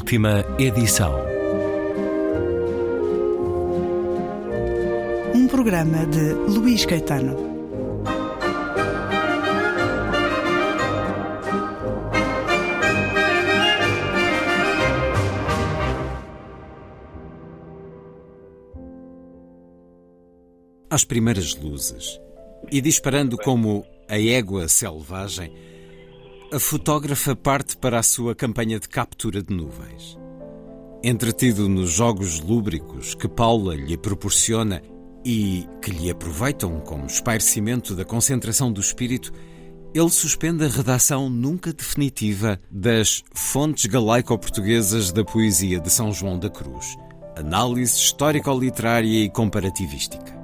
Última edição. Um programa de Luís Caetano. Às primeiras luzes, e disparando como a égua selvagem, a fotógrafa parte para a sua campanha de captura de nuvens. Entretido nos jogos lúbricos que Paula lhe proporciona e que lhe aproveitam como espairecimento da concentração do espírito, ele suspende a redação nunca definitiva das Fontes Galaico-Portuguesas da Poesia de São João da Cruz, análise histórico-literária e comparativística.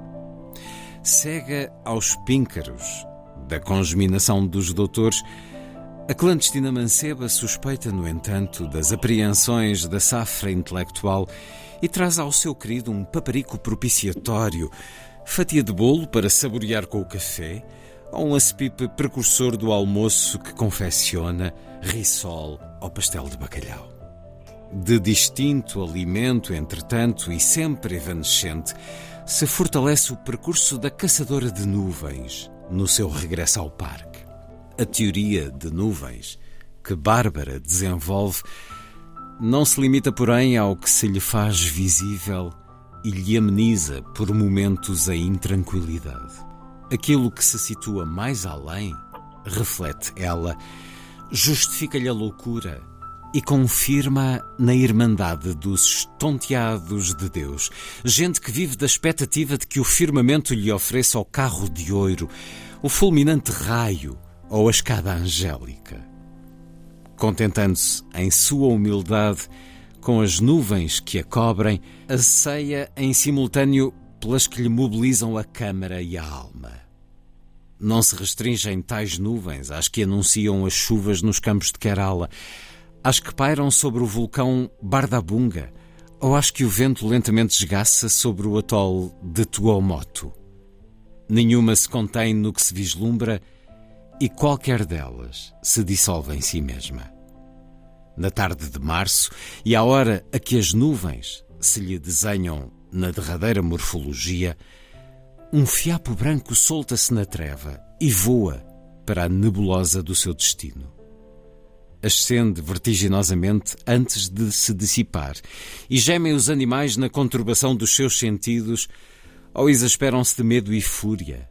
Cega aos píncaros da congeminação dos doutores, a clandestina manceba suspeita, no entanto, das apreensões da safra intelectual e traz ao seu querido um paparico propiciatório, fatia de bolo para saborear com o café, ou um aspipe precursor do almoço que confecciona risol ao pastel de bacalhau. De distinto alimento, entretanto, e sempre evanescente, se fortalece o percurso da caçadora de nuvens no seu regresso ao parque. A teoria de nuvens que Bárbara desenvolve não se limita, porém, ao que se lhe faz visível e lhe ameniza por momentos a intranquilidade. Aquilo que se situa mais além, reflete ela, justifica-lhe a loucura e confirma na irmandade dos estonteados de Deus, gente que vive da expectativa de que o firmamento lhe ofereça o carro de ouro, o fulminante raio ou a escada angélica. Contentando-se em sua humildade com as nuvens que a cobrem, aceia em simultâneo pelas que lhe mobilizam a câmara e a alma. Não se restringem tais nuvens às que anunciam as chuvas nos campos de Kerala, às que pairam sobre o vulcão Bardabunga ou às que o vento lentamente esgaça sobre o atol de Tuomotu. Nenhuma se contém no que se vislumbra e qualquer delas se dissolve em si mesma. Na tarde de março e à hora a que as nuvens se lhe desenham na derradeira morfologia, um fiapo branco solta-se na treva e voa para a nebulosa do seu destino. Ascende vertiginosamente antes de se dissipar e gemem os animais na conturbação dos seus sentidos ou exasperam-se de medo e fúria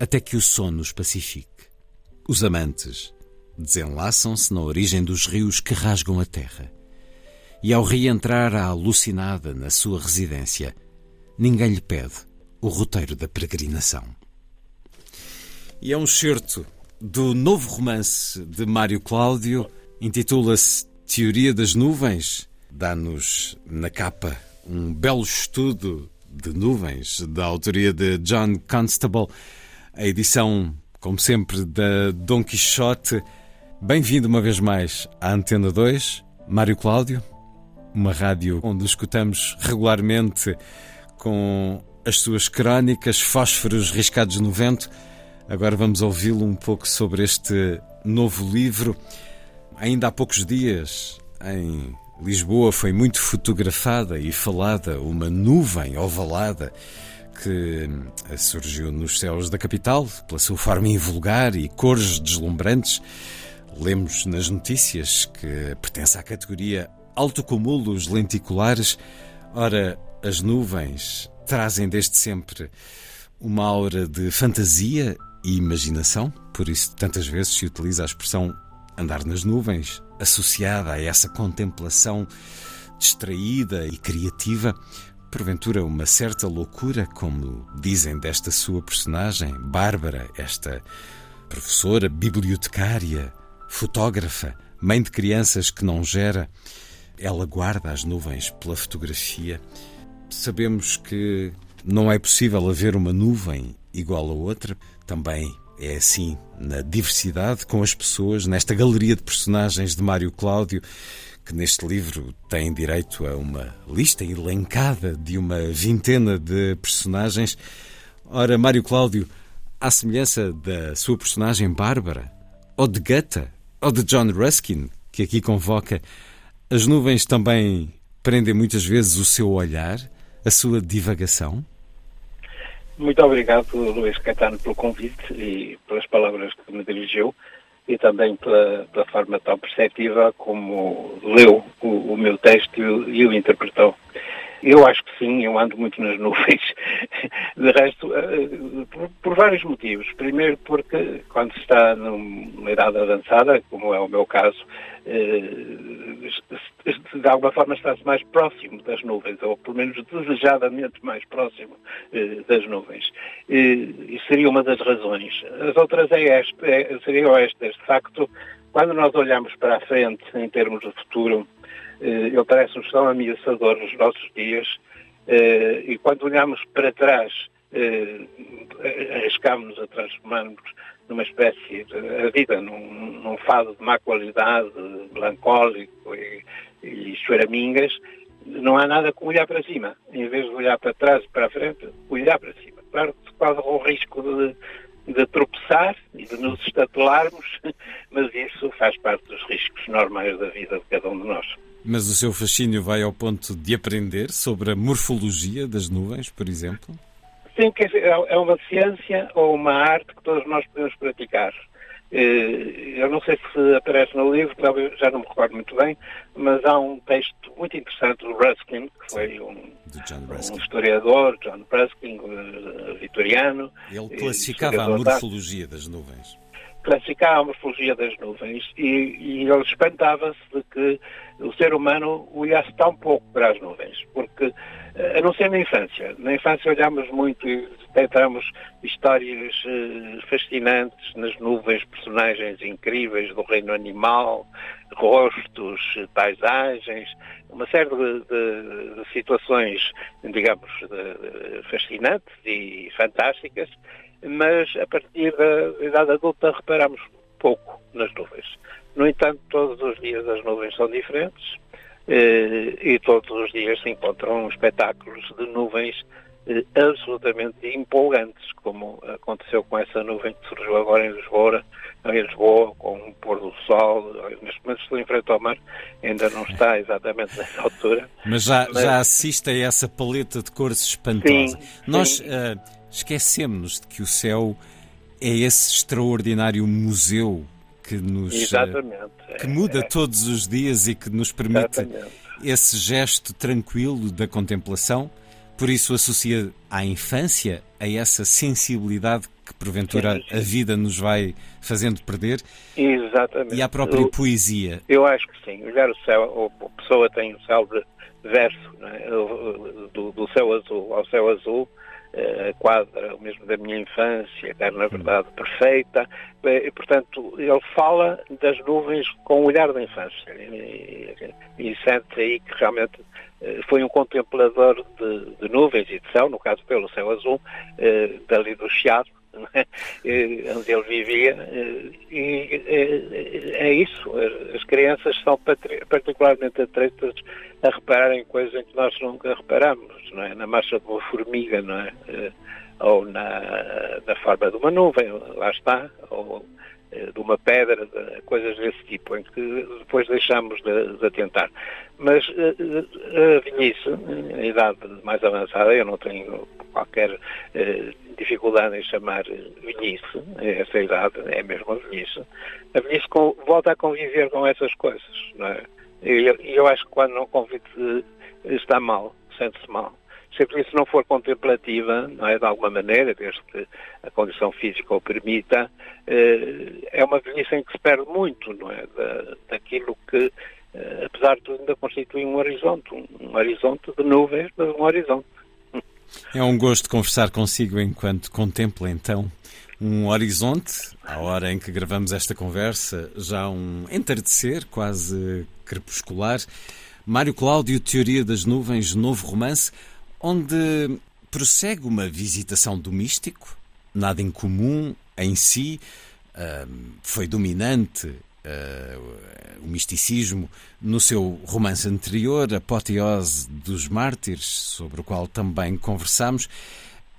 até que o sono os pacifique. Os amantes desenlaçam-se na origem dos rios que rasgam a terra. E ao reentrar a alucinada na sua residência, ninguém lhe pede o roteiro da peregrinação. E é um certo do novo romance de Mário Cláudio, intitula-se Teoria das Nuvens. Dá-nos na capa um belo estudo de nuvens, da autoria de John Constable. A edição como sempre, da Dom Quixote. Bem-vindo uma vez mais à Antena 2, Mário Cláudio, uma rádio onde escutamos regularmente com as suas crónicas, fósforos riscados no vento. Agora vamos ouvi-lo um pouco sobre este novo livro. Ainda há poucos dias, em Lisboa, foi muito fotografada e falada uma nuvem ovalada que eh, surgiu nos céus da capital, pela sua forma invulgar e cores deslumbrantes. Lemos nas notícias que pertence à categoria autocumulos lenticulares. Ora, as nuvens trazem desde sempre uma aura de fantasia e imaginação, por isso tantas vezes se utiliza a expressão andar nas nuvens, associada a essa contemplação distraída e criativa porventura uma certa loucura, como dizem desta sua personagem, Bárbara, esta professora, bibliotecária, fotógrafa, mãe de crianças que não gera. Ela guarda as nuvens pela fotografia. Sabemos que não é possível haver uma nuvem igual a outra. Também é assim na diversidade com as pessoas, nesta galeria de personagens de Mário Cláudio que neste livro tem direito a uma lista elencada de uma vintena de personagens. Ora, Mário Cláudio, à semelhança da sua personagem Bárbara, ou de Goethe, ou de John Ruskin, que aqui convoca, As nuvens também prendem muitas vezes o seu olhar, a sua divagação? Muito obrigado, Luís Caetano, pelo convite e pelas palavras que me dirigiu e também pela, pela forma tão perceptiva como leu o, o meu texto e o interpretou. Eu acho que sim, eu ando muito nas nuvens. De resto, eh, por, por, vários motivos. Primeiro porque quando se está numa idade avançada, como é o meu caso, eh, de alguma forma está-se mais próximo das nuvens, ou pelo menos desejadamente mais próximo eh, das nuvens. E seria uma das razões. As outras é esta, é, seriam estas. De facto, quando nós olhamos para a frente em termos de futuro, eh, ele parece-nos tão ameaçador nos nossos dias eh, e quando olhamos para trás eh, arriscamos-nos a transformar-nos numa espécie de a vida num, num, fado de má qualidade, melancólico e, e choramingas, não há nada como olhar para cima. Em vez de olhar para trás e para a frente, olhar para cima. Claro que corre o risco de de tropeçar e de nos estatelarmos, mas isso faz parte dos riscos normais da vida de cada um de nós. Mas o seu fascínio vai ao ponto de aprender sobre a morfologia das nuvens, por exemplo? Sim, é, é uma ciência ou uma arte que todos nós podemos praticar. Eh, eu não sei se aparece no livro, já não me recordo muito bem, mas há um texto muito interessante do Ruskin, que foi um, um historiador, John Ruskin, eh, vitoriano. Ele classificava a morfologia das nuvens. Classificava a morfologia das nuvens e, e ele espantava-se de que o ser humano olhasse tão pouco para as nuvens, porque, eh, a não ser na infância, na infância olhamos muito e tentamos histórias uh, fascinantes nas nuvens, personagens incríveis do reino animal, rostos, paisagens, uma série de, de, de situações, digamos, de, fascinantes e fantásticas, mas a partir da idade adulta reparamos pouco nas nuvens. No entanto, todos os dias as nuvens são diferentes eh, e todos os dias se encontram espetáculos de nuvens eh, absolutamente empolgantes, como aconteceu com essa nuvem que surgiu agora em Lisboa, em Lisboa, com o pôr do sol. Neste momento estou em frente ao mar, ainda não está exatamente nessa altura. Mas já, mas... já assiste a essa paleta de cores espantosa. Sim, Nós uh, esquecemos de que o céu é esse extraordinário museu que nos Exatamente. que muda é. todos os dias e que nos permite Exatamente. esse gesto tranquilo da contemplação. Por isso associa à infância a essa sensibilidade que porventura sim, sim. a vida nos vai fazendo perder. Exatamente. E à própria eu, poesia. Eu acho que sim. Olhar o céu, a pessoa tem o céu de verso, é? do, do céu azul ao céu azul, a quadra mesmo da minha infância, que era na verdade perfeita, e, portanto ele fala das nuvens com o olhar da infância e, e sente aí que realmente eh, foi um contemplador de, de, nuvens e de céu, no caso pelo céu azul, eh, dali do Chiado? Onde ele vivia, eh, e é isso. As crianças são particularmente atretas a reparar em coisas em que nós nunca reparamos, não é? Na marcha de uma formiga, não é? Eh, ou na, na forma de uma nuvem, lá está, ou eh, de uma pedra, coisas desse tipo, em que depois deixamos de, de atentar. Mas a velhice, a idade mais avançada, eu não tenho qualquer dificuldade em chamar velhice, essa idade é mesmo a velhice, a velhice volta a conviver com essas coisas, não é? E eu, eu, acho que quando não convive está mal, sente-se mal. Se a velhice não for contemplativa, não é, de alguma maneira, desde que a condição física o permita, eh, é uma velhice em que se perde muito, não é, da, daquilo que, eh, apesar de tudo, ainda constitui um horizonte, um, um horizonte de nuvens, mas um horizonte. É um gosto conversar consigo enquanto contempla então um horizonte, à hora em que gravamos esta conversa, já um entardecer quase crepuscular. Mário Cláudio, Teoria das Nuvens, novo romance, onde prossegue uma visitação do místico, nada incomum em si, foi dominante uh, o misticismo no seu romance anterior, Apoteose dos Mártires, sobre o qual também conversamos.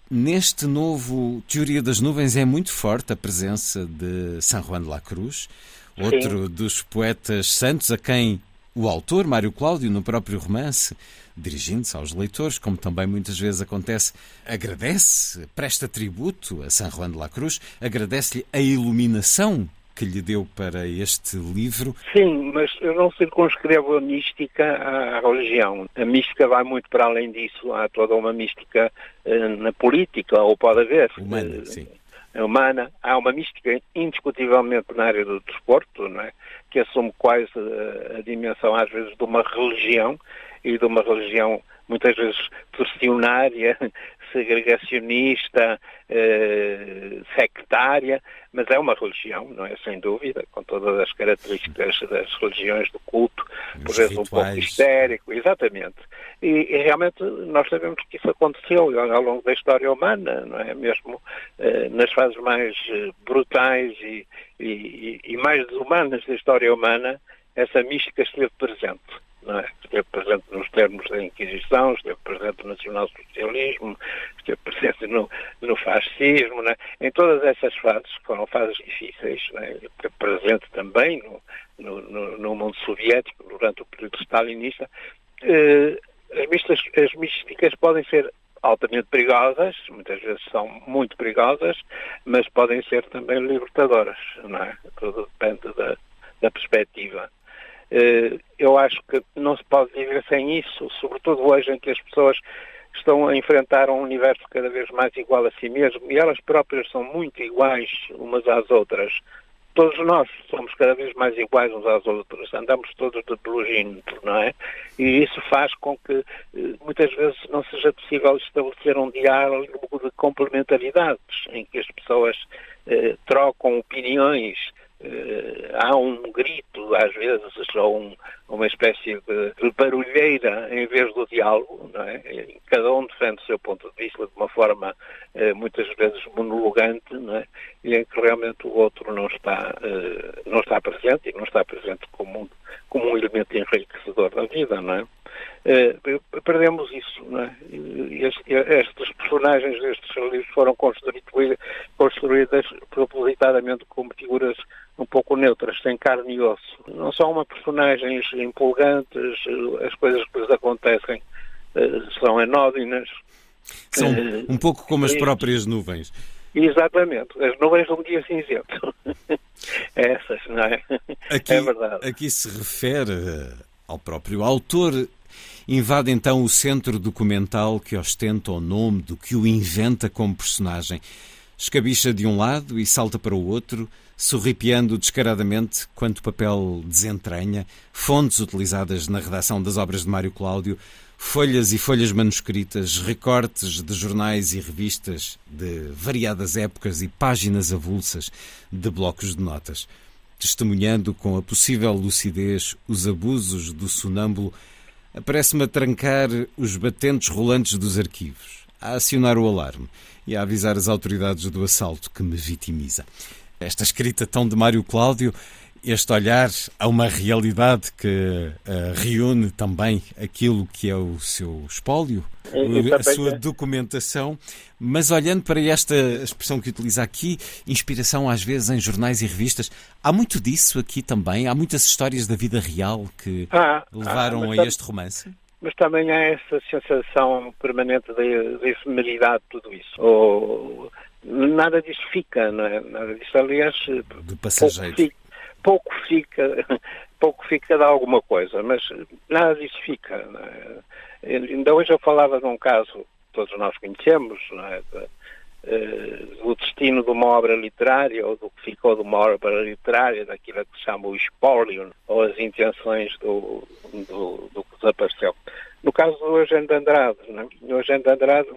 Neste novo Teoria das Nuvens é muito forte a presença de San Juan de la Cruz, outro Sim. dos poetas santos a quem O autor, Mário Cláudio, no próprio romance, dirigindo-se aos leitores, como também muitas vezes acontece, agradece, presta tributo a San Juan de la Cruz, agradece-lhe a iluminação que lhe deu para este livro. Sim, mas eu não circunscrevo a mística à religião. A mística vai muito para além disso. Há toda uma mística uh, na política, ou pode haver. Humana, sim. Humana. Há uma mística indiscutivelmente na área do desporto, não é? que assume quase a, a dimensão, às vezes, de uma religião e de uma religião muitas vezes torcionária, segregacionista, eh, sectária, mas é uma religião, não é? Sem dúvida, com todas as características das religiões do culto, por vezes um pouco histérico, exatamente. E, e, realmente nós sabemos que isso aconteceu ao longo da história humana, não é? Mesmo eh, nas fases mais eh, brutais e, e, e mais desumanas da história humana, essa mística esteve presente não é? esteve presente nos termos Inquisição, esteve presente no nacionalsocialismo, esteve presente no, no fascismo, é? em todas essas fases, foram fases difíceis, é? esteve presente também no, no, no, no, mundo soviético durante o período stalinista, eh, as, mistas, as místicas podem ser altamente perigosas, muitas vezes são muito perigosas, mas podem ser também libertadoras, não é? Tudo depende da, da perspectiva. Eh, eu acho que não se pode viver sem isso, sobretudo hoje em que as pessoas estão a enfrentar um universo cada vez mais igual a si mesmo e elas próprias são muito iguais umas às outras. Todos nós somos cada vez mais iguais uns às outras, andamos todos de pelugímetro, não é? E isso faz com que eh, muitas vezes não seja possível estabelecer um diálogo de complementaridades, em que as pessoas eh, trocam opiniões, há um grito, às vezes, ou um, uma espécie de, barulheira em vez do diálogo, não é? Cada um defende o seu ponto de vista de uma forma eh, muitas vezes monologante, não é? E em que realmente o outro não está, eh, não está presente e não está presente como um, como um elemento enriquecedor da vida, não é? Uh, perdemos isso, não é? E estes personagens destes livros foram construídas, construídas propositadamente como figuras um pouco neutras, sem carne e osso. Não são uma personagens empolgantes, as coisas que lhes acontecem uh, são anódinas. São uh, um pouco como as próprias nuvens. Exatamente, as nuvens de um dia cinzento. Essas, não é? Aqui, é verdade. Aqui se refere ao próprio autor. Invade então o centro documental que ostenta o nome do que o inventa como personagem. Escabicha de um lado e salta para o outro, sorripiando descaradamente quanto papel desentranha, fontes utilizadas na redação das obras de Mário Cláudio, folhas e folhas manuscritas, recortes de jornais e revistas de variadas épocas e páginas avulsas de blocos de notas, testemunhando com a possível lucidez os abusos do sonâmbulo, aparece-me a trancar os batentes rolantes dos arquivos, a acionar o alarme e a avisar as autoridades do assalto que me vitimiza. Esta escrita tão de Mário Cláudio, este olhar a uma realidade que uh, reúne também aquilo que é o seu espólio, a sua é. documentação, mas olhando para esta expressão que utiliza aqui, inspiração às vezes em jornais e revistas, há muito disso aqui também? Há muitas histórias da vida real que ah, levaram ah, a este romance? mas também há essa sensação permanente de, efemeridade de tudo isso. Ou, nada disso fica, não é? Nada disso, aliás, passageiro. Pouco fica, pouco fica, pouco fica de alguma coisa, mas nada disso fica. É? Ainda hoje eu falava de um caso que todos nós conhecemos, é? De, uh, do destino de uma obra literária ou do que ficou de uma obra literária, daquilo que se chama o espólio ou as intenções do, do, do que desapareceu. No caso do Eugênio de Andrade, é? Eugênio de Andrade,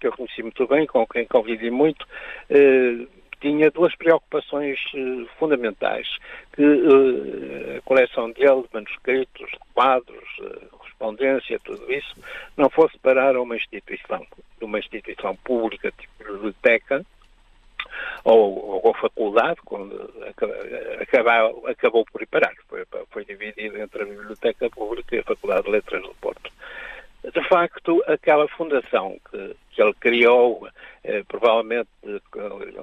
que eu conheci muito bem, com quem convivi muito, uh, tinha duas preocupações uh, fundamentais, que uh, a coleção dele de manuscritos, quadros, correspondência, tudo isso, não fosse parar a uma instituição, uma instituição pública, tipo biblioteca, ou, ou faculdade, quando acabou, acabou por ir parar. Foi, foi dividido entre a Biblioteca Pública e a Faculdade de Letras do Porto. De facto, aquela fundação que, que ele criou eh, provavelmente ele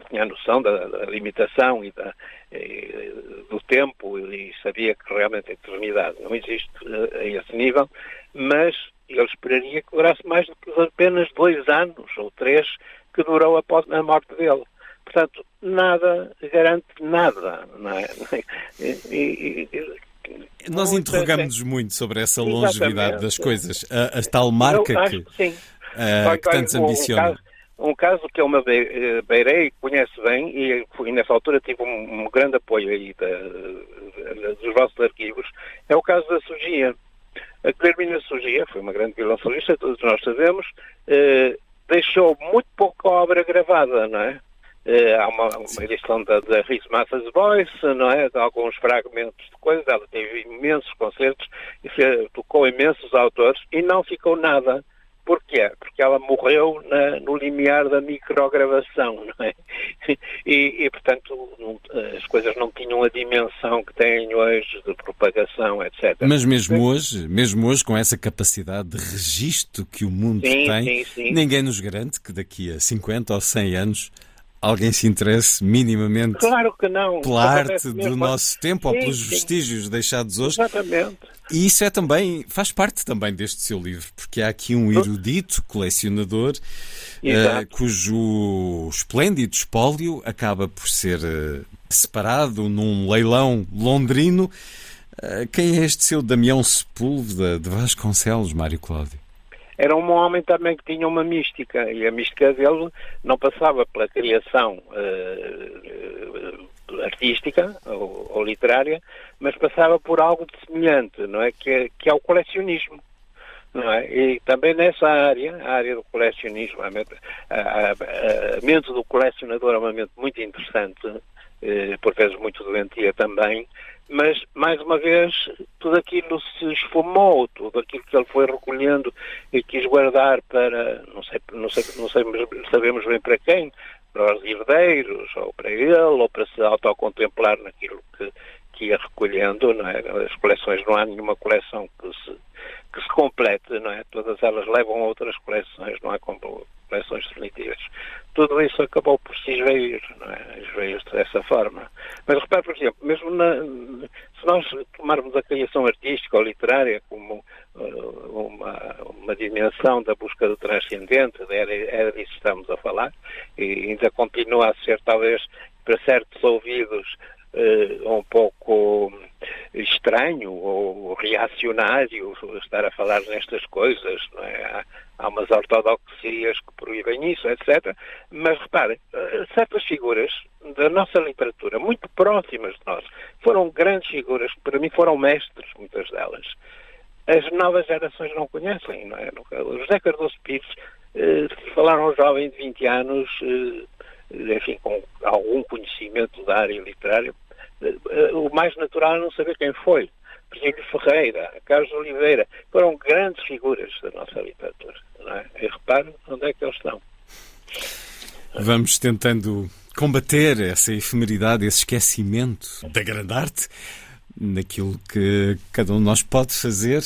tinha noção da, da limitação e da, eh, do tempo e sabia que realmente a eternidade não existe a esse nível, mas ele esperaria que durasse mais do que apenas dois anos ou três que durou após a morte dele. Portanto, nada garante nada. Não é? E, e, nós interrogamos-nos muito sobre essa longevidade das coisas. A, a tal marca que, que, sim. Uh, que tantos ambicionam. Um caso, um caso que eu me beirei, conhece bem, e, e nessa altura tive um, um grande apoio aí da, da, dos vossos arquivos, é o caso da Sugia. A Clermina Sugia foi uma grande violoncelista, todos nós sabemos, eh, deixou muito pouca obra gravada, não é? Eh, há uma, uma edição da, da Rhys Mathers Voice, não é? De alguns fragmentos de coisas. Ela teve imensos concertos e fez, tocou imensos autores e não ficou nada. Porquê? Porque ela morreu na, no limiar da microgravação, não é? E, e portanto, não, as coisas não tinham a dimensão que têm hoje de propagação, etc. Mas mesmo hoje, mesmo hoje, com essa capacidade de registro que o mundo sim, tem, sim, sim. ninguém nos garante que daqui a 50 ou 100 anos alguém se interesse minimamente claro que não. pela arte do nosso tempo sim, ou pelos sim. vestígios deixados hoje. Exatamente. E isso é também, faz parte também deste seu livro, porque há aqui um erudito colecionador uh, cujo esplêndido espólio acaba por ser uh, separado num leilão londrino. Uh, quem é este seu Damião Sepúlveda de Vasconcelos, Mário Cláudio? Era um homem também que tinha uma mística, e a mística dele não passava pela criação uh, artística ou, ou, literária, mas passava por algo de semelhante, não é? Que, que é o colecionismo. Não é? E também nessa área, a área do colecionismo, a, a, a mente do colecionador é uma mente muito interessante, eh, por vezes muito doentia também, mas, mais uma vez, tudo aquilo se esfumou, tudo aquilo que ele foi recolhendo e quis guardar para, não sei, não sei, não sabemos bem para quem, para os herdeiros, ou para ele, ou para se autocontemplar naquilo que, que ia recolhendo, não é? As coleções, não há nenhuma coleção que se, que se complete, não é? Todas elas levam a outras coleções, não há coleções definitivas. Tudo isso acabou por se esvair, não é? Esvair dessa forma. Mas repare, por exemplo, mesmo na, se nós tomarmos a criação artística ou literária como uh, uma, uma dimensão da busca do transcendente, era, era disso que estamos a falar, e ainda continua a ser talvez para certos ouvidos um pouco estranho ou reacionário estar a falar nestas coisas, é? há, umas ortodoxias que proíbem isso, etc. Mas repare, eh, certas figuras da nossa literatura, muito próximas de nós, foram grandes figuras, para mim foram mestres, muitas delas. As novas gerações não conhecem, não é? O José Cardoso Pires eh, falaram um jovem de 20 anos, eh, enfim, com algum conhecimento da área literária, eh, o mais natural é não saber quem foi. Virgílio Ferreira, Carlos Oliveira, foram grandes figuras da nossa literatura. Não é? E repare onde é que eles estão. Vamos tentando combater essa efemeridade, esse esquecimento da grande arte, naquilo que cada um de nós pode fazer.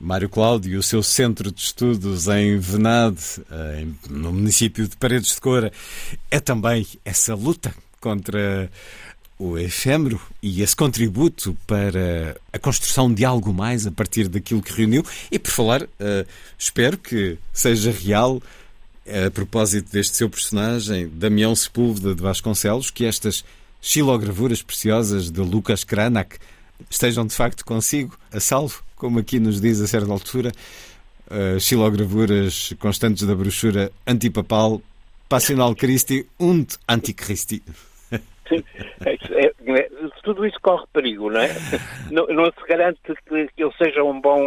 Mário Cláudio, o seu centro de estudos em Venade, eh, no município de Paredes de Coura, é também essa luta contra o efêmero e esse contributo para a construção de algo mais a partir daquilo que reuniu. E por falar, uh, espero que seja real, a propósito deste seu personagem, Damião Sepúlveda de Vasconcelos, que estas xilogravuras preciosas de Lucas Cranach estejam de facto consigo, a salvo, como aqui nos diz a certa altura, uh, xilogravuras constantes da brochura antipapal Passional Christi und Antichristi. É, é, é, tudo isso corre perigo, não é? Não, não se garante que, que, ele seja um bom,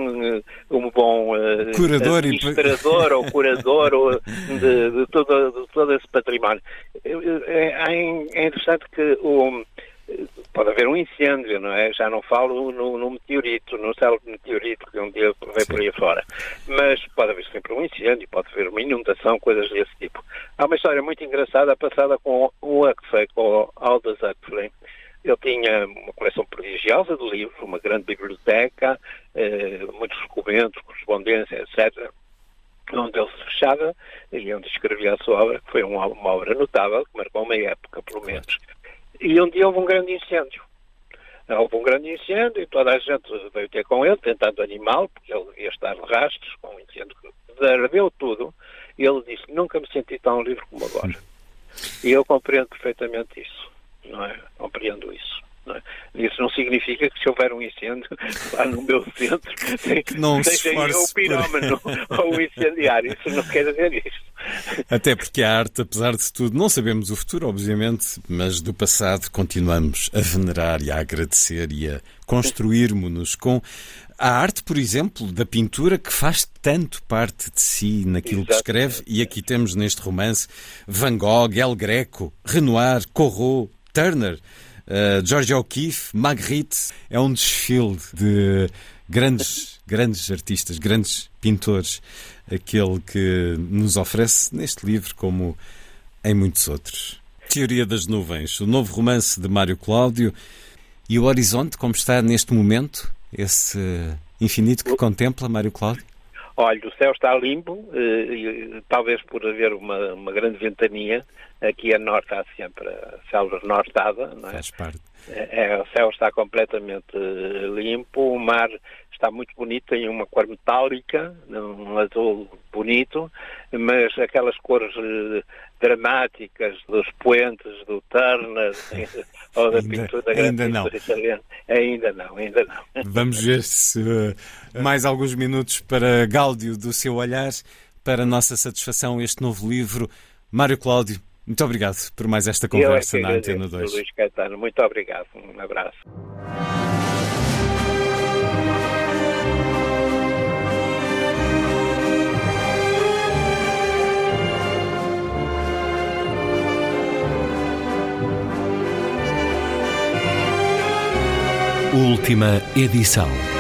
um bom uh, curador administrador e... ou curador ou de, de, todo, de todo esse património. É, é interessante que o pode haver um incêndio, não é? Já não falo no, no meteorito, no célebre meteorito que um dia vem por aí fora. Mas pode haver sempre um incêndio, pode haver uma inundação, coisas desse tipo. Há uma história muito engraçada passada com o Huxley, com o Aldous Huxley. Ele tinha uma coleção prodigiosa de livros, uma grande biblioteca, eh, muitos documentos, correspondência, etc., onde ele se Machado, e onde escrevi a sua obra, que foi uma, uma obra notável, que marcou uma época, pelo menos. E um dia houve um grande incêndio. Houve um grande incêndio e toda a gente veio ter com ele, tentando animá-lo, porque ele devia estar de rastros, com um incêndio que ardeu tudo. E ele disse: Nunca me senti tão livre como agora. E eu compreendo perfeitamente isso, não é? Compreendo isso. É? Isso não significa que se houver um incêndio lá no meu centro, não seja eu o pirómano ou o incendiário. Isso não quer dizer isso. Até porque a arte, apesar de tudo, não sabemos o futuro, obviamente, mas do passado continuamos a venerar e a agradecer e a construirmos-nos com a arte, por exemplo, da pintura que faz tanto parte de si naquilo Exatamente. que escreve, e aqui temos neste romance Van Gogh, El Greco, Renoir, Corot, Turner, uh, George O'Keeffe, Magritte. É um desfile de grandes, grandes artistas, grandes pintores, aquele que nos oferece neste livro, como em muitos outros. Teoria das Nuvens, o novo romance de Mário Cláudio e o horizonte, como está neste momento, esse infinito que contempla Mário Cláudio? Olha, o céu está limpo, eh, talvez por haver uma, uma grande ventania. Aqui a norte há sempre a selva nortada, não é? Faz parte. É, é, o céu está completamente eh, limpo, o mar está muito bonito, tem uma cor metálica, um azul bonito, mas aquelas cores eh, dramáticas dos poentes, do Turner ou da ainda, pintura da grande ainda não. italiana, ainda não, ainda não. Vamos ver se uh, mais alguns minutos para Gáudio do seu olhar, para nossa satisfação, este novo livro. Mário Cláudio, muito obrigado por mais esta conversa é na Antena 2. Luís Caetano, muito obrigado. Um abraço. Última edição.